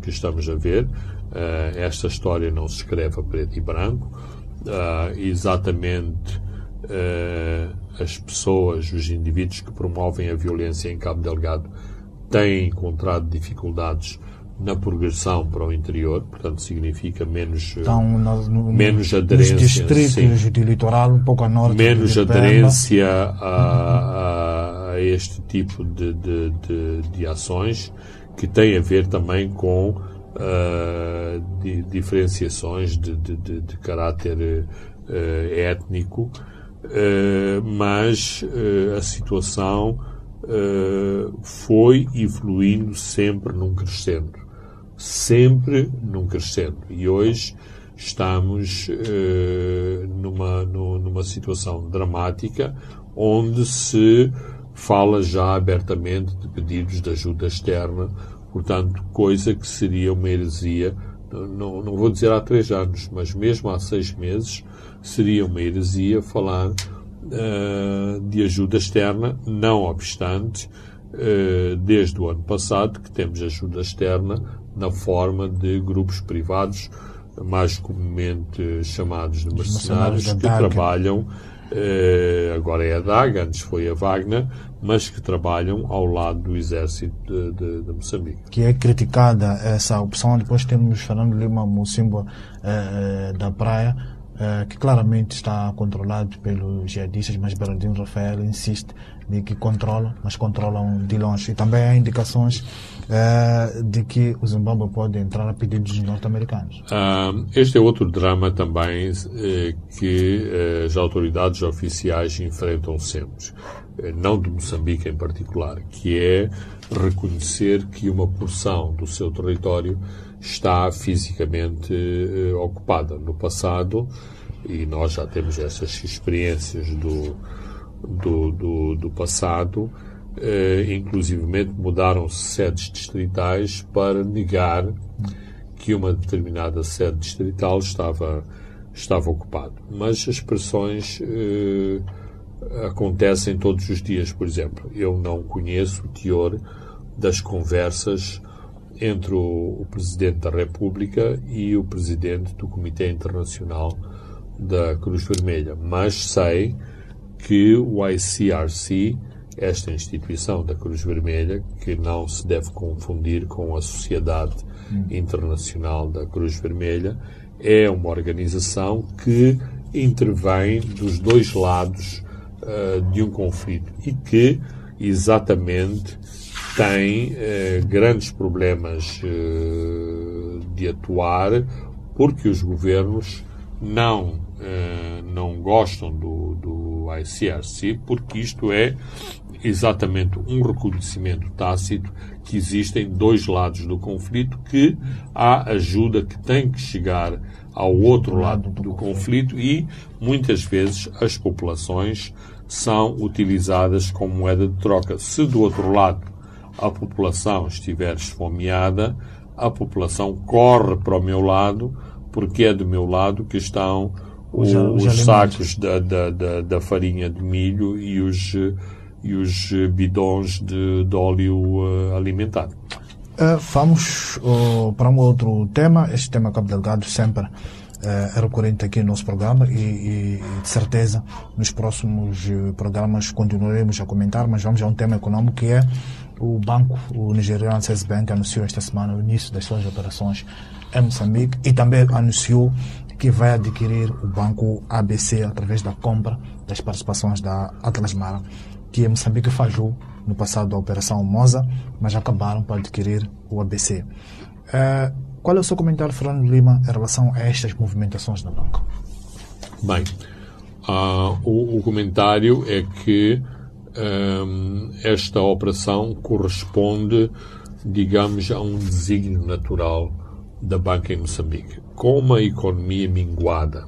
que estamos a ver. esta história não se escreve a preto e branco. exatamente as pessoas, os indivíduos que promovem a violência em Cabo Delgado têm encontrado dificuldades na progressão para o interior, portanto significa menos então, no, no, menos aderência nos distritos sim, de litoral um pouco a norte menos aderência a, a, a, este tipo de, de, de, de, ações que tem a ver também com uh, di, diferenciações de, de, caráter uh, étnico, uh, mas a situação uh, foi evoluindo sempre num crescendo. Sempre num crescendo. E hoje estamos uh, numa, numa situação dramática onde se fala já abertamente de pedidos de ajuda externa, portanto, coisa que seria uma heresia, não, não vou dizer há três anos, mas mesmo há seis meses, seria uma heresia falar de ajuda externa, não obstante, uh, desde o ano passado que temos ajuda externa na forma de grupos privados, mais comumente chamados de mercenários, que trabalham, uh, agora é a DAG, antes foi a Wagner, mas que trabalham ao lado do exército de, de, de Moçambique. Que é criticada essa opção. Depois temos Fernando Lima Mocimbo da Praia, uh, que claramente está controlado pelos jihadistas, mas Bernardino Rafael insiste de que controlam, mas controlam de longe. E também há indicações uh, de que o Zimbábue pode entrar a pedido dos norte-americanos. Uh, este é outro drama também eh, que as autoridades oficiais enfrentam sempre, não de Moçambique em particular, que é reconhecer que uma porção do seu território está fisicamente uh, ocupada. No passado, e nós já temos essas experiências do, do, do, do passado, uh, inclusivamente mudaram-se sedes distritais para negar que uma determinada sede distrital estava, estava ocupada. Mas as pressões uh, acontecem todos os dias, por exemplo. Eu não conheço o teor das conversas entre o, o Presidente da República e o Presidente do Comitê Internacional da Cruz Vermelha, mas sei que o ICRC, esta instituição da Cruz Vermelha, que não se deve confundir com a Sociedade Internacional da Cruz Vermelha, é uma organização que intervém dos dois lados uh, de um conflito e que exatamente tem eh, grandes problemas eh, de atuar porque os governos não, eh, não gostam do, do ICRC, porque isto é exatamente um reconhecimento tácito que existem dois lados do conflito, que há ajuda que tem que chegar ao outro lado do conflito e muitas vezes as populações são utilizadas como moeda de troca. Se do outro lado a população estiver esfomeada, a população corre para o meu lado, porque é do meu lado que estão os, os, os sacos da, da, da, da, farinha de milho e os, e os bidões de, de óleo uh, alimentado. Uh, vamos uh, para um outro tema. Este tema, Cabo Delgado, sempre uh, é recorrente aqui no nosso programa e, e, de certeza nos próximos programas continuaremos a comentar, mas vamos a um tema econômico que é o banco, o nigeriano Access Bank, anunciou esta semana o início das suas operações em Moçambique e também anunciou que vai adquirir o banco ABC através da compra das participações da Atlas Mara, que em Moçambique falhou no passado da Operação Moza, mas acabaram por adquirir o ABC. Uh, qual é o seu comentário, Fernando Lima, em relação a estas movimentações da banca? Bem, uh, o, o, comentário é que esta operação corresponde, digamos, a um desígnio natural da banca em Moçambique. Com uma economia minguada,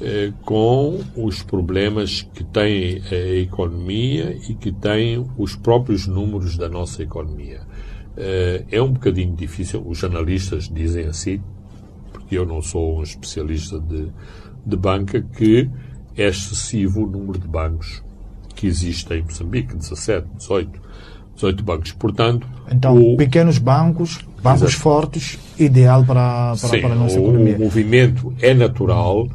eh, com os problemas que tem a economia e que tem os próprios números da nossa economia. Eh, é um bocadinho difícil, os analistas dizem assim, porque eu não sou um especialista de, de banca, que é excessivo o número de bancos que existe em Moçambique, 17, 18, 18 bancos. Portanto, então, o... pequenos bancos, bancos Exato. fortes, ideal para, para, Sim, para a nossa o, economia. O movimento é natural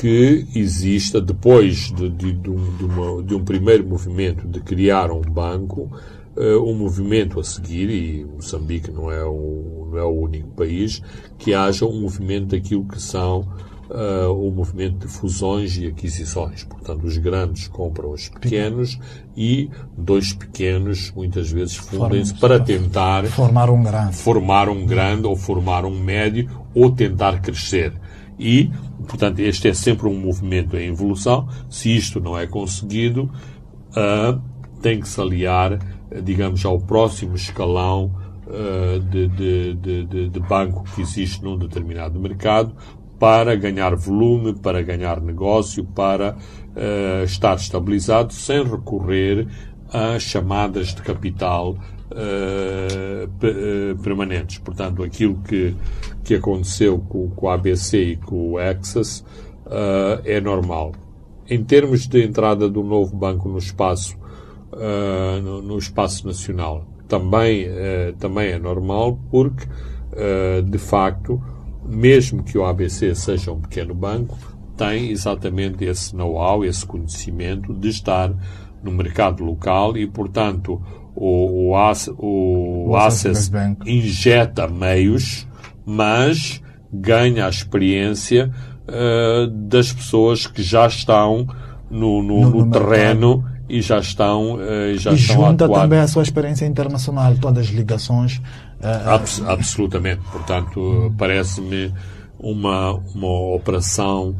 que exista, depois de, de, de, um, de, uma, de um primeiro movimento de criar um banco, uh, um movimento a seguir, e Moçambique não é, o, não é o único país, que haja um movimento daquilo que são uh, o movimento de fusões e aquisições. Portanto, os grandes compram os pequenos e dois pequenos muitas vezes fundem-se para tentar formar um grande. Formar um grande ou formar um médio ou tentar crescer. E, portanto, este é sempre um movimento em evolução. Se isto não é conseguido, uh, tem que se aliar, digamos, ao próximo escalão uh, de, de, de, de, banco que existe num determinado mercado para ganhar volume, para ganhar negócio, para uh, estar estabilizado sem recorrer a chamadas de capital uh, permanentes. Portanto, aquilo que, que aconteceu com, com a ABC e com o Access uh, é normal. Em termos de entrada do novo banco no espaço, uh, no, no, espaço nacional, também, também é normal porque, de facto, mesmo que o ABC seja um pequeno banco, tem exatamente esse know-how, esse conhecimento de estar no mercado local e, portanto, o, o, o, o Access injeta meios, mas ganha a experiência uh, das pessoas que já estão no, no, no, no terreno e já estão, uh, já e estão junta a atuar. também a sua experiência internacional, todas as ligações. Uh, Abs absolutamente. Portanto, parece-me uma, uma operação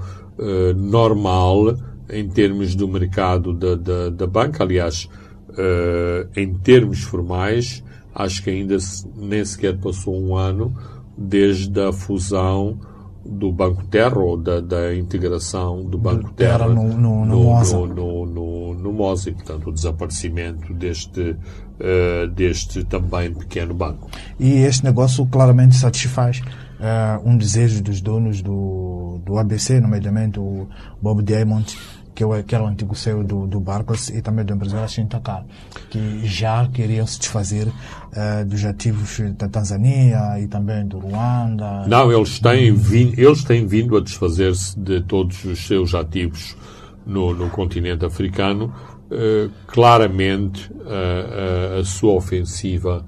normal em termos do mercado da, da, da banca. Aliás, Uh, em termos formais, acho que ainda nem sequer passou um ano desde a fusão do Banco Terra ou da, da integração do Banco Terra, Terra no, no, no, no, no, no, no e, portanto, o desaparecimento deste, uh, deste também pequeno banco. E este negócio claramente satisfaz uh, um desejo dos donos do, do ABC, nomeadamente o Bob Diamond, que, eu, que era o antigo CEO do, do Barclays e também do empresário Shintakar, que já queriam se desfazer uh, dos ativos da Tanzânia e também do Ruanda. Não, eles têm, vindo, eles têm vindo a desfazer-se de todos os seus ativos no, no continente africano. Uh, claramente uh, a sua ofensiva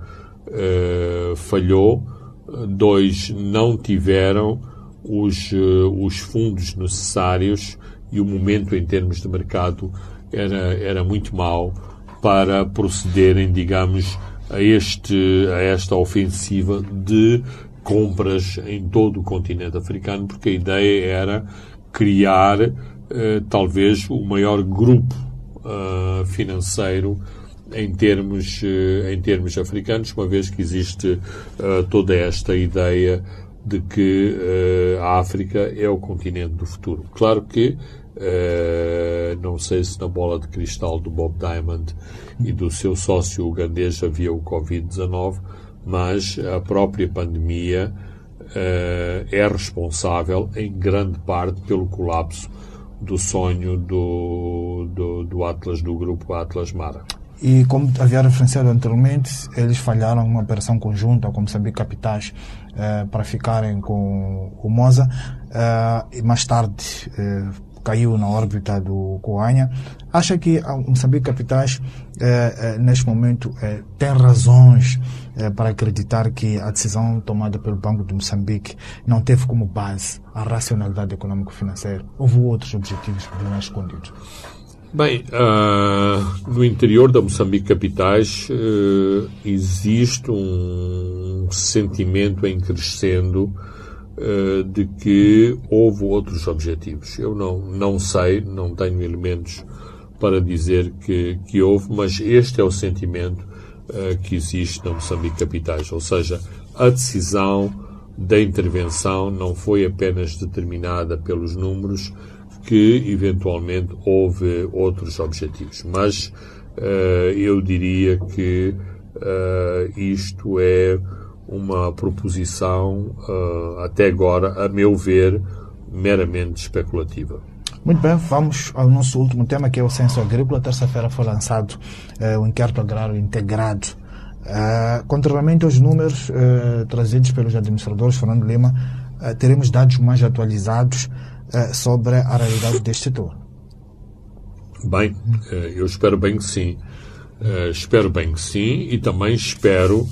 falhou. Dois, não tiveram os, os fundos necessários e o momento em termos de mercado era, era muito mau para procederem, digamos, a, este, a esta ofensiva de compras em todo o continente africano, porque a ideia era criar eh, talvez o maior grupo uh, financeiro em termos, uh, em termos africanos, uma vez que existe uh, toda esta ideia de que a África é o continente do futuro. Claro que Uh, não sei se na bola de cristal do Bob Diamond e do seu sócio ugandês havia o Covid-19, mas a própria pandemia uh, é responsável em grande parte pelo colapso do sonho do, do, do Atlas, do grupo Atlas Mara. E como havia referenciado anteriormente, eles falharam uma operação conjunta com Moçambique Capitais uh, para ficarem com o Moza uh, e mais tarde uh, caiu na órbita do Coanha. Acha que o Moçambique Capitais, neste momento, tem razões para acreditar que a decisão tomada pelo Banco de Moçambique não teve como base a racionalidade econômico-financeira? Houve outros objetivos mais escondidos? Bem, uh, no interior da Moçambique Capitais uh, existe um sentimento em crescendo uh, de que houve outros objetivos. Eu não, não sei, não tenho elementos para dizer que, que houve, mas este é o sentimento que existe na Moçambique Capitais. Ou seja, a decisão da intervenção não foi apenas determinada pelos números, que eventualmente houve outros objetivos. Mas uh, eu diria que uh, isto é uma proposição, uh, até agora, a meu ver, meramente especulativa. Muito bem, vamos ao nosso último tema, que é o censo agrícola. Terça-feira foi lançado o inquérito agrário integrado. contrariamente aos números trazidos pelos administradores Fernando Lima, teremos dados mais atualizados uh, sobre a realidade deste setor? Bem, eh, eu espero bem que sim. Uh, espero bem que sim e também espero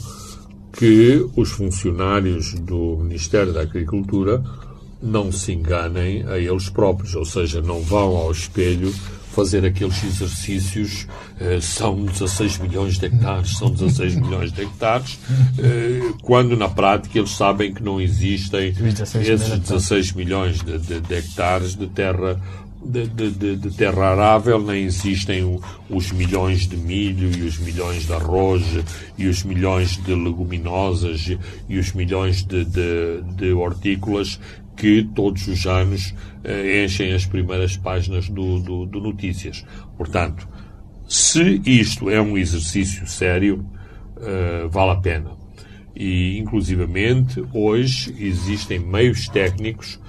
que os funcionários do Ministério da Agricultura não se enganem a eles próprios, ou seja, não vão ao espelho fazer aqueles exercícios, eh, são 16 milhões de hectares, são 16 (laughs) milhões de hectares, eh, quando na prática eles sabem que não existem esses 16 milhões de, de, de hectares de terra de, de, de, terra arável, nem existem os milhões de milho e os milhões de arroz e os milhões de leguminosas e os milhões de, de, hortícolas que todos os anos enchem as primeiras páginas do, do, do, Notícias. Portanto, se isto é um exercício sério, eh, vale a pena. E, inclusivamente, hoje existem meios técnicos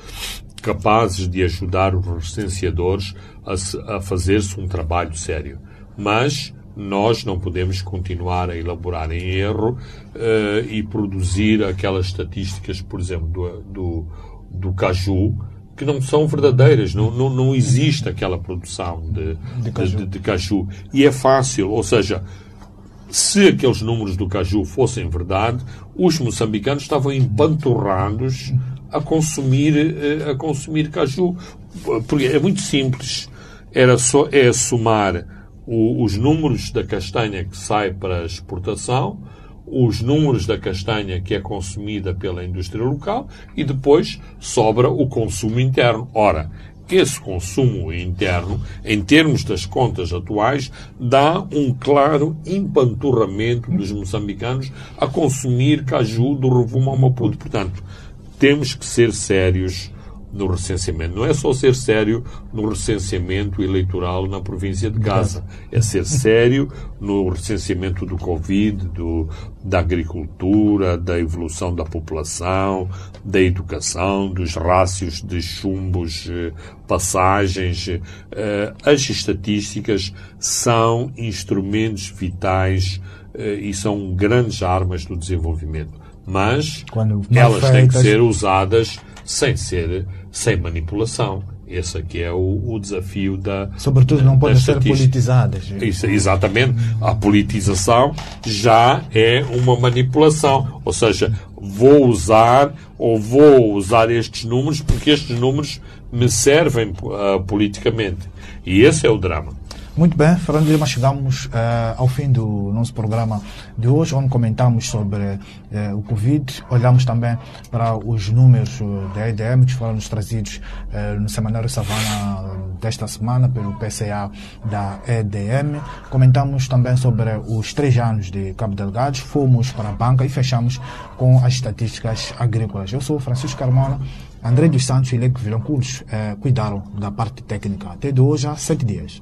capazes de ajudar os recenseadores a, a fazer-se um trabalho sério. Mas nós não podemos continuar a elaborar em erro uh, e produzir aquelas estatísticas, por exemplo, do, do do caju que não são verdadeiras, não, não, não existe aquela produção de, de, caju. De, de, caju. E é fácil, ou seja, se aqueles números do caju fossem verdade, os moçambicanos estavam empanturrados a consumir, eh, a consumir caju. Porque é muito simples. Era só, é somar o, os números da castanha que sai para exportação os números da castanha que é consumida pela indústria local e depois sobra o consumo interno. Ora, esse consumo interno, em termos das contas atuais, dá um claro empanturramento dos moçambicanos a consumir caju do Rovuma ao Maputo. Portanto, temos que ser sérios no recenseamento. Não é só ser sério no recenseamento eleitoral na província de Gaza. É ser sério no recenseamento do Covid, do, da agricultura, da evolução da população, da educação, dos rácios de chumbos, eh, passagens. Eh, as estatísticas são instrumentos vitais eh, e são grandes armas do desenvolvimento. Mas elas têm que ser usadas sem ser, sem manipulação. Esse aqui é o, o desafio da. Sobretudo não podem ser politizadas. Isso, exatamente. A politização já é uma manipulação. Ou seja, vou usar ou vou usar estes números porque estes números me servem uh, politicamente. E esse é o drama. Muito bem, Fernando chegamos uh, ao fim do nosso programa de hoje, onde comentamos sobre uh, o Covid, olhamos também para os números uh, da EDM que foram nos trazidos no Semanário Savana desta semana pelo PCA da EDM. Comentamos também sobre os três anos de Cabo Delgado, fomos para a banca e fechamos com as estatísticas agrícolas. Eu sou Francisco Carmona. André dos Santos e Leco Vilanculos cuidaram da parte técnica. Até de hoje a sete dias.